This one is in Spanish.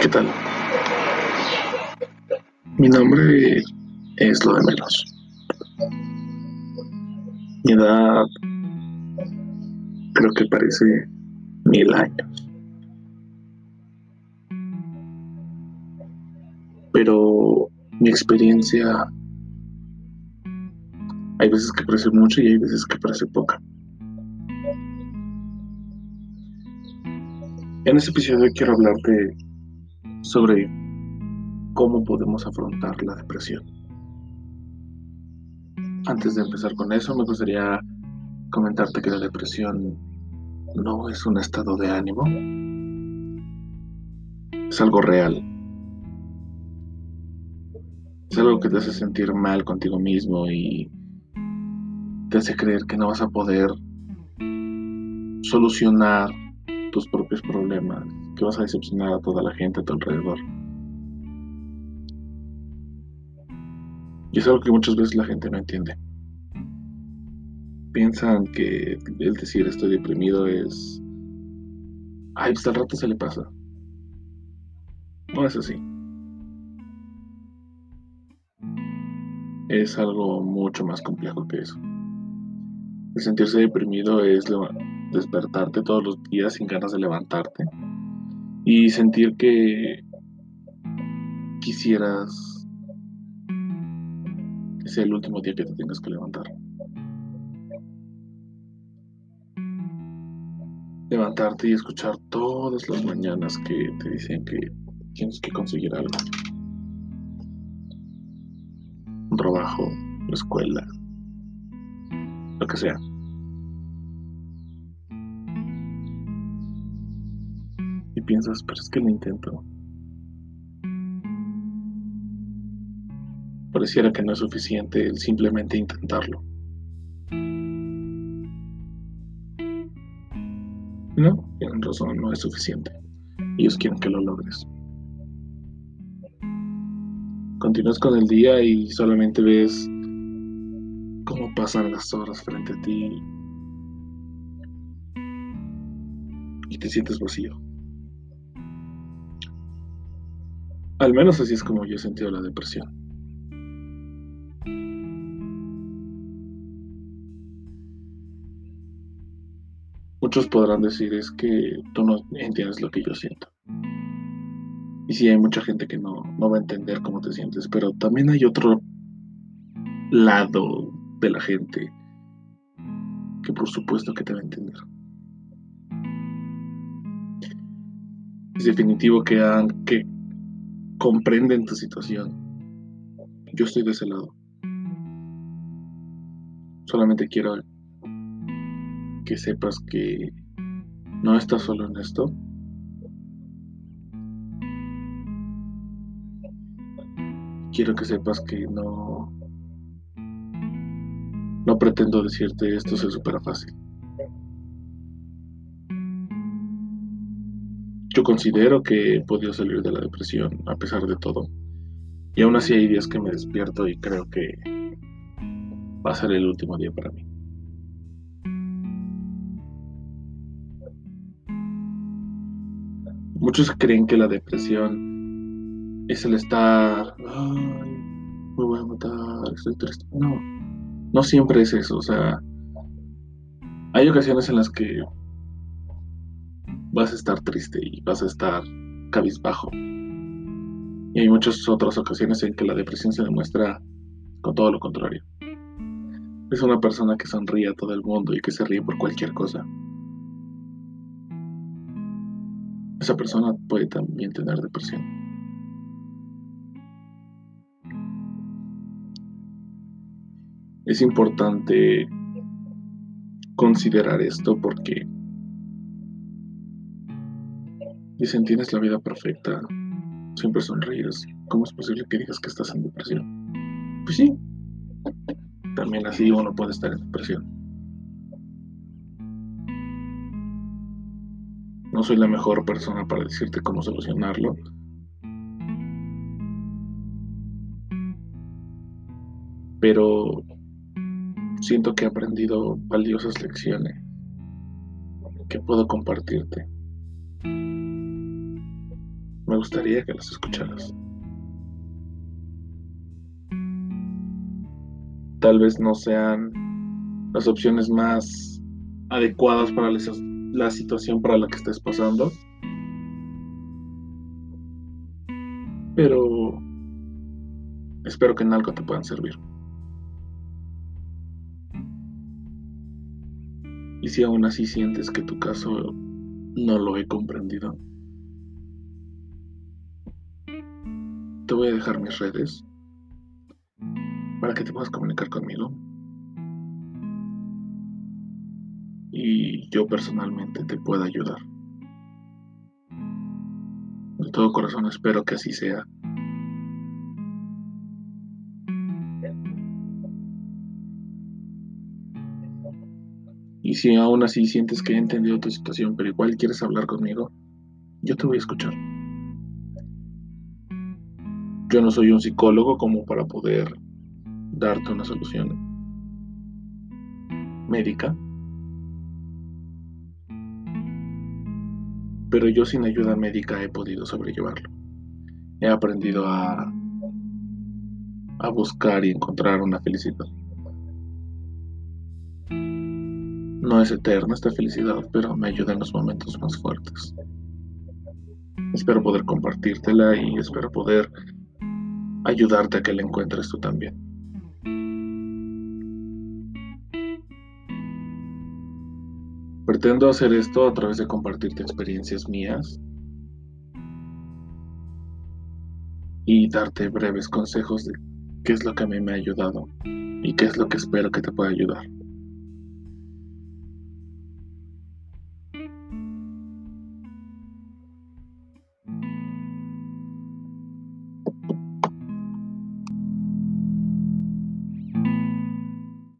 ¿Qué tal? Mi nombre es lo de menos. Mi edad creo que parece mil años. Pero mi experiencia hay veces que parece mucho y hay veces que parece poca. En este episodio quiero hablarte sobre cómo podemos afrontar la depresión. Antes de empezar con eso, me gustaría comentarte que la depresión no es un estado de ánimo, es algo real. Es algo que te hace sentir mal contigo mismo y te hace creer que no vas a poder solucionar tus propios problemas, que vas a decepcionar a toda la gente a tu alrededor. Y es algo que muchas veces la gente no entiende. Piensan que el decir estoy deprimido es... Ay, pues al rato se le pasa. No es así. Es algo mucho más complejo que eso. El sentirse deprimido es despertarte todos los días sin ganas de levantarte y sentir que quisieras que sea el último día que te tengas que levantar. Levantarte y escuchar todas las mañanas que te dicen que tienes que conseguir algo. Un trabajo, la escuela, lo que sea. Piensas, pero es que lo intento. Pareciera que no es suficiente el simplemente intentarlo. No, tienen razón, no es suficiente. Ellos quieren que lo logres. Continúas con el día y solamente ves cómo pasan las horas frente a ti y te sientes vacío. Al menos así es como yo he sentido la depresión. Muchos podrán decir es que tú no entiendes lo que yo siento. Y sí, hay mucha gente que no, no va a entender cómo te sientes, pero también hay otro lado de la gente que por supuesto que te va a entender. Es definitivo que, que comprenden tu situación. Yo estoy de ese lado. Solamente quiero que sepas que no estás solo en esto. Quiero que sepas que no no pretendo decirte esto se supera fácil. Considero que he podido salir de la depresión a pesar de todo. Y aún así hay días que me despierto y creo que va a ser el último día para mí. Muchos creen que la depresión es el estar, ay, me voy a matar, estoy triste. No, no siempre es eso. O sea, hay ocasiones en las que vas a estar triste y vas a estar cabizbajo. Y hay muchas otras ocasiones en que la depresión se demuestra con todo lo contrario. Es una persona que sonríe a todo el mundo y que se ríe por cualquier cosa. Esa persona puede también tener depresión. Es importante considerar esto porque Dicen, tienes la vida perfecta, siempre sonríes. ¿Cómo es posible que digas que estás en depresión? Pues sí, también así uno puede estar en depresión. No soy la mejor persona para decirte cómo solucionarlo. Pero siento que he aprendido valiosas lecciones que puedo compartirte. Me gustaría que las escucharas. Tal vez no sean las opciones más adecuadas para la situación para la que estés pasando. Pero espero que en algo te puedan servir. Y si aún así sientes que tu caso no lo he comprendido, te voy a dejar mis redes para que te puedas comunicar conmigo. Y yo personalmente te pueda ayudar. De todo corazón espero que así sea. Y si aún así sientes que he entendido tu situación, pero igual quieres hablar conmigo, yo te voy a escuchar. Yo no soy un psicólogo como para poder darte una solución médica. Pero yo sin ayuda médica he podido sobrellevarlo. He aprendido a, a buscar y encontrar una felicidad. No es eterna esta felicidad, pero me ayuda en los momentos más fuertes. Espero poder compartírtela y espero poder ayudarte a que la encuentres tú también. Pretendo hacer esto a través de compartirte experiencias mías y darte breves consejos de qué es lo que a mí me ha ayudado y qué es lo que espero que te pueda ayudar.